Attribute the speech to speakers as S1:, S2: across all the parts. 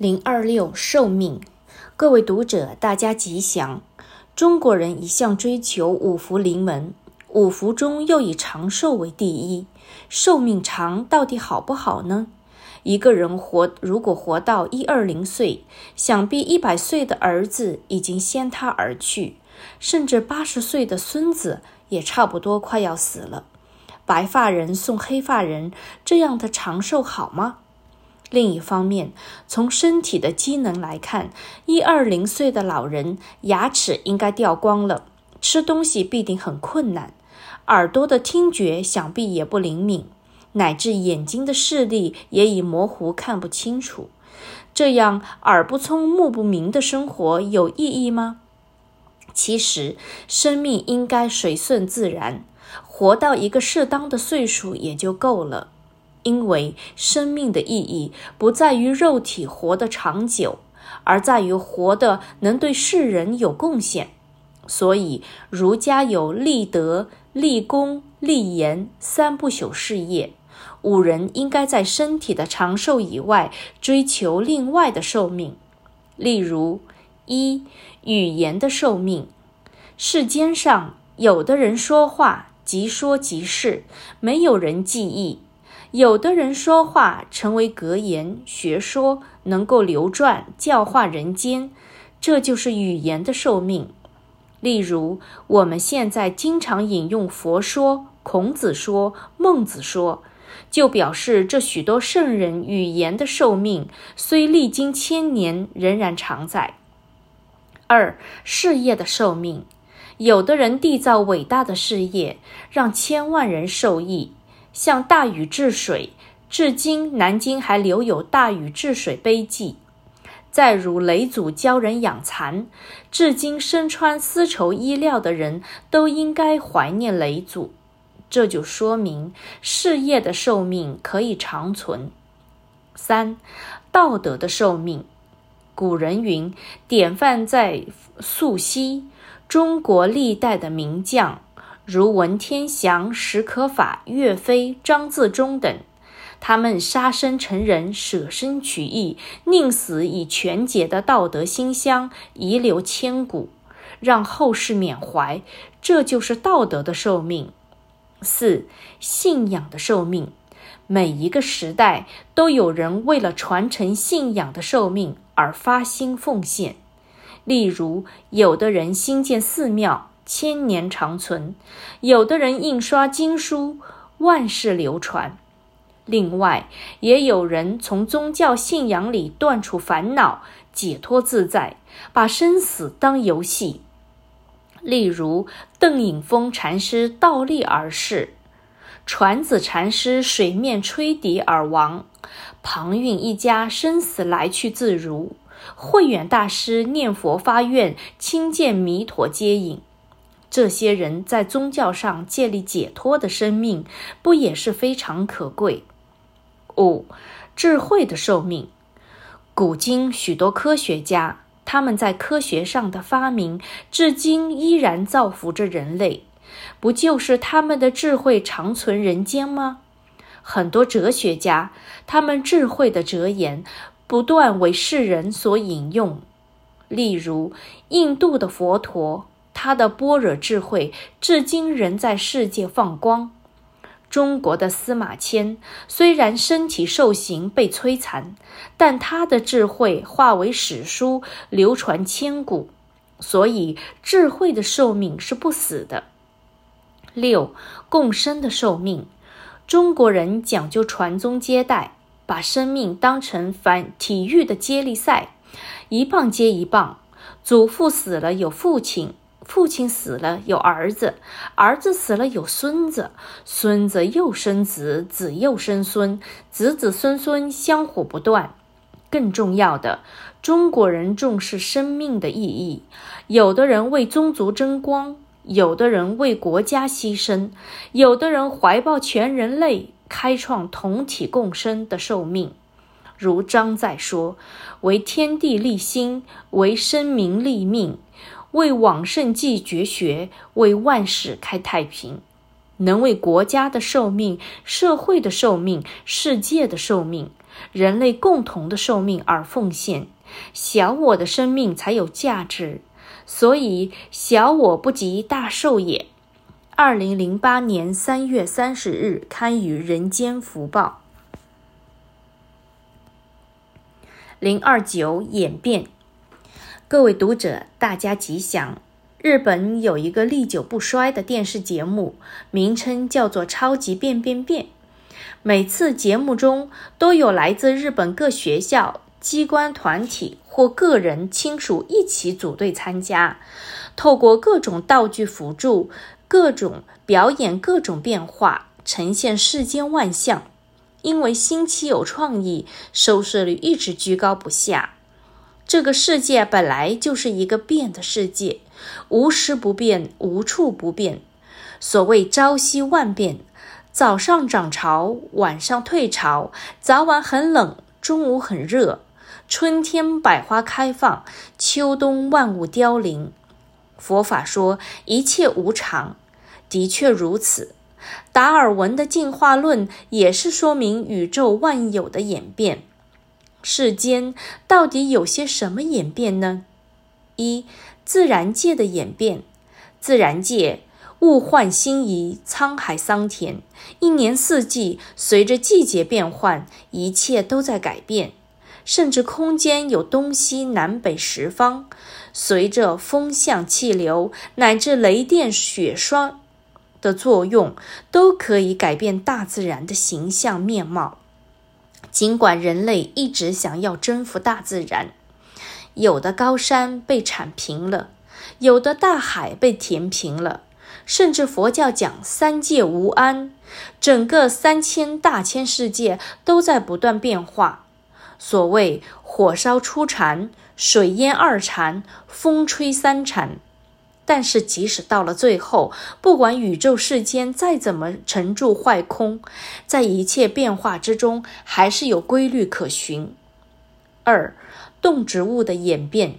S1: 零二六寿命，各位读者，大家吉祥。中国人一向追求五福临门，五福中又以长寿为第一。寿命长到底好不好呢？一个人活如果活到一二零岁，想必一百岁的儿子已经先他而去，甚至八十岁的孙子也差不多快要死了。白发人送黑发人，这样的长寿好吗？另一方面，从身体的机能来看，一二零岁的老人牙齿应该掉光了，吃东西必定很困难，耳朵的听觉想必也不灵敏，乃至眼睛的视力也已模糊，看不清楚。这样耳不聪、目不明的生活有意义吗？其实，生命应该随顺自然，活到一个适当的岁数也就够了。因为生命的意义不在于肉体活得长久，而在于活得能对世人有贡献。所以儒家有立德、立功、立言三不朽事业。五人应该在身体的长寿以外，追求另外的寿命。例如，一语言的寿命。世间上有的人说话即说即是，没有人记忆。有的人说话成为格言学说，能够流传教化人间，这就是语言的寿命。例如，我们现在经常引用佛说、孔子说、孟子说，就表示这许多圣人语言的寿命虽历经千年，仍然常在。二、事业的寿命，有的人缔造伟大的事业，让千万人受益。像大禹治水，至今南京还留有大禹治水碑记。再如嫘祖教人养蚕，至今身穿丝绸衣料的人都应该怀念嫘祖。这就说明事业的寿命可以长存。三、道德的寿命。古人云：“典范在溯溪。”中国历代的名将。如文天祥、史可法、岳飞、张自忠等，他们杀身成仁、舍身取义、宁死以全节的道德馨香遗留千古，让后世缅怀。这就是道德的寿命。四、信仰的寿命。每一个时代都有人为了传承信仰的寿命而发心奉献。例如，有的人兴建寺庙。千年长存，有的人印刷经书，万世流传。另外，也有人从宗教信仰里断除烦恼，解脱自在，把生死当游戏。例如，邓颖峰禅师倒立而逝，传子禅师水面吹笛而亡，庞韵一家生死来去自如，慧远大师念佛发愿，亲见弥陀接引。这些人在宗教上建立解脱的生命，不也是非常可贵？五、智慧的寿命。古今许多科学家，他们在科学上的发明，至今依然造福着人类，不就是他们的智慧长存人间吗？很多哲学家，他们智慧的哲言，不断为世人所引用。例如，印度的佛陀。他的般若智慧至今仍在世界放光。中国的司马迁虽然身体受刑被摧残，但他的智慧化为史书，流传千古。所以，智慧的寿命是不死的。六、共生的寿命。中国人讲究传宗接代，把生命当成反体育的接力赛，一棒接一棒。祖父死了有父亲。父亲死了有儿子，儿子死了有孙子，孙子又生子，子又生孙，子子孙孙香火不断。更重要的，中国人重视生命的意义，有的人为宗族争光，有的人为国家牺牲，有的人怀抱全人类，开创同体共生的寿命。如张载说：“为天地立心，为生民立命。”为往圣继绝学，为万世开太平。能为国家的寿命、社会的寿命、世界的寿命、人类共同的寿命而奉献，小我的生命才有价值。所以，小我不及大寿也。二零零八年三月三十日刊于《人间福报》。零二九演变，各位读者，大家吉祥。日本有一个历久不衰的电视节目，名称叫做《超级变变变》。每次节目中都有来自日本各学校、机关、团体或个人亲属一起组队参加，透过各种道具辅助、各种表演、各种变化，呈现世间万象。因为新奇有创意，收视率一直居高不下。这个世界本来就是一个变的世界。无时不变，无处不变。所谓朝夕万变，早上涨潮，晚上退潮；早晚很冷，中午很热。春天百花开放，秋冬万物凋零。佛法说一切无常，的确如此。达尔文的进化论也是说明宇宙万有的演变。世间到底有些什么演变呢？一自然界的演变，自然界物换星移，沧海桑田，一年四季随着季节变换，一切都在改变，甚至空间有东西南北十方，随着风向气流乃至雷电雪霜的作用，都可以改变大自然的形象面貌。尽管人类一直想要征服大自然。有的高山被铲平了，有的大海被填平了，甚至佛教讲三界无安，整个三千大千世界都在不断变化。所谓火烧初禅，水淹二禅，风吹三禅。但是即使到了最后，不管宇宙世间再怎么沉住坏空，在一切变化之中，还是有规律可循。二。动植物的演变，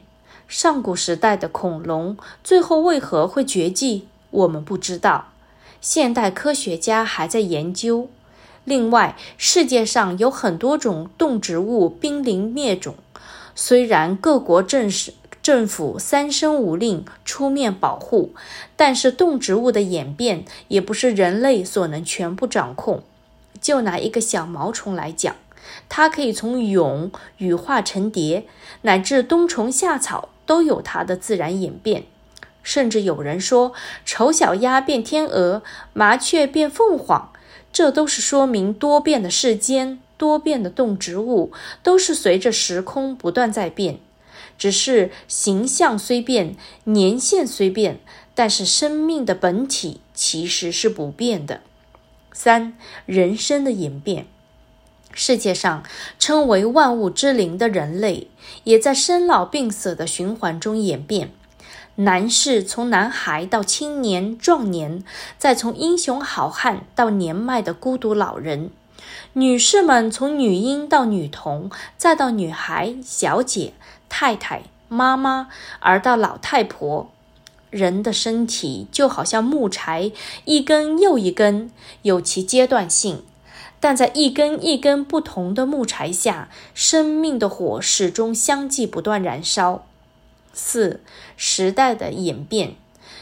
S1: 上古时代的恐龙最后为何会绝迹？我们不知道，现代科学家还在研究。另外，世界上有很多种动植物濒临灭种，虽然各国政政府三声五令出面保护，但是动植物的演变也不是人类所能全部掌控。就拿一个小毛虫来讲。它可以从蛹羽化成蝶，乃至冬虫夏草都有它的自然演变。甚至有人说，丑小鸭变天鹅，麻雀变凤凰，这都是说明多变的世间，多变的动植物都是随着时空不断在变。只是形象虽变，年限虽变，但是生命的本体其实是不变的。三、人生的演变。世界上称为万物之灵的人类，也在生老病死的循环中演变。男士从男孩到青年壮年，再从英雄好汉到年迈的孤独老人；女士们从女婴到女童，再到女孩、小姐、太太、妈妈，而到老太婆。人的身体就好像木柴，一根又一根，有其阶段性。但在一根一根不同的木柴下，生命的火始终相继不断燃烧。四、时代的演变，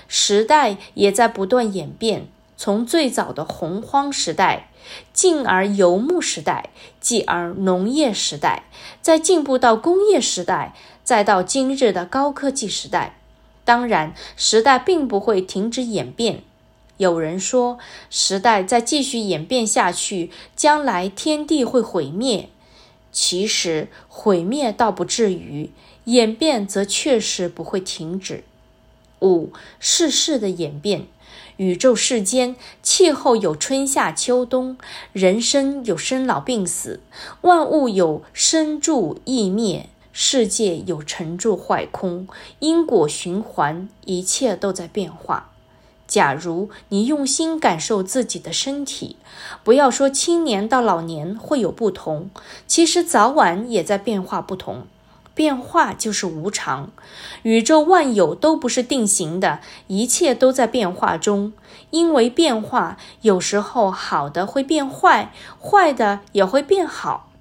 S1: 时代也在不断演变。从最早的洪荒时代，进而游牧时代，继而农业时代，再进步到工业时代，再到今日的高科技时代。当然，时代并不会停止演变。有人说，时代再继续演变下去，将来天地会毁灭。其实毁灭倒不至于，演变则确实不会停止。五、世事的演变，宇宙世间，气候有春夏秋冬，人生有生老病死，万物有生住异灭，世界有成住坏空，因果循环，一切都在变化。假如你用心感受自己的身体，不要说青年到老年会有不同，其实早晚也在变化不同。变化就是无常。宇宙万有都不是定型的，一切都在变化中。因为变化，有时候好的会变坏，坏的也会变好，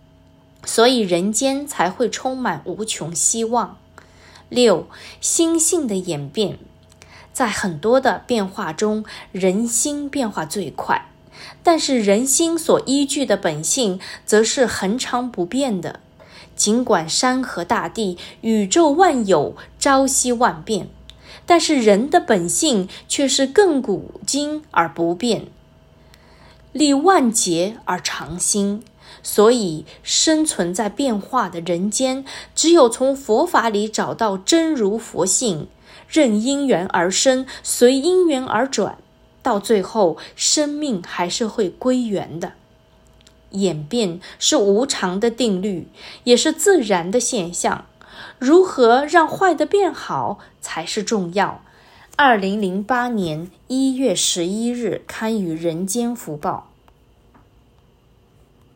S1: 所以人间才会充满无穷希望。六，心性的演变，在很多的变化中，人心变化最快。但是人心所依据的本性，则是恒常不变的。尽管山河大地、宇宙万有朝夕万变，但是人的本性却是亘古今而不变，历万劫而常新。所以，生存在变化的人间，只有从佛法里找到真如佛性，任因缘而生，随因缘而转。到最后，生命还是会归元的。演变是无常的定律，也是自然的现象。如何让坏的变好才是重要。二零零八年一月十一日刊于《人间福报》。